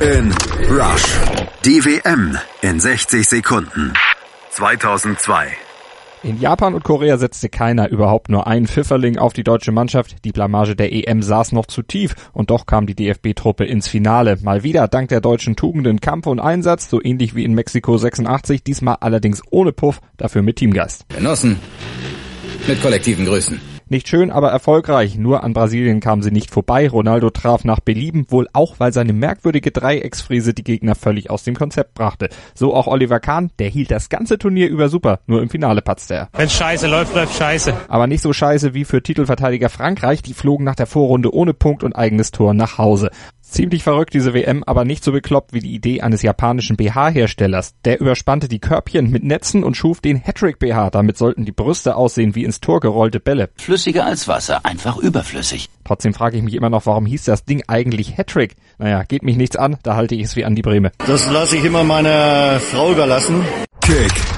in Rush. Die WM in 60 Sekunden. 2002. In Japan und Korea setzte keiner überhaupt nur einen Pfifferling auf die deutsche Mannschaft. Die Blamage der EM saß noch zu tief und doch kam die DFB-Truppe ins Finale. Mal wieder dank der deutschen Tugenden Kampf und Einsatz, so ähnlich wie in Mexiko 86, diesmal allerdings ohne Puff, dafür mit Teamgeist. Genossen, mit kollektiven Grüßen. Nicht schön, aber erfolgreich. Nur an Brasilien kam sie nicht vorbei. Ronaldo traf nach Belieben, wohl auch, weil seine merkwürdige Dreiecksfriese die Gegner völlig aus dem Konzept brachte. So auch Oliver Kahn, der hielt das ganze Turnier über super, nur im Finale patzte er. Wenn scheiße läuft, läuft scheiße. Aber nicht so scheiße wie für Titelverteidiger Frankreich, die flogen nach der Vorrunde ohne Punkt und eigenes Tor nach Hause. Ziemlich verrückt diese WM, aber nicht so bekloppt wie die Idee eines japanischen BH-Herstellers. Der überspannte die Körbchen mit Netzen und schuf den Hattrick BH. Damit sollten die Brüste aussehen wie ins Tor gerollte Bälle. Flüssiger als Wasser, einfach überflüssig. Trotzdem frage ich mich immer noch, warum hieß das Ding eigentlich Hattrick? Naja, geht mich nichts an, da halte ich es wie an die Breme. Das lasse ich immer meiner Frau überlassen. Kick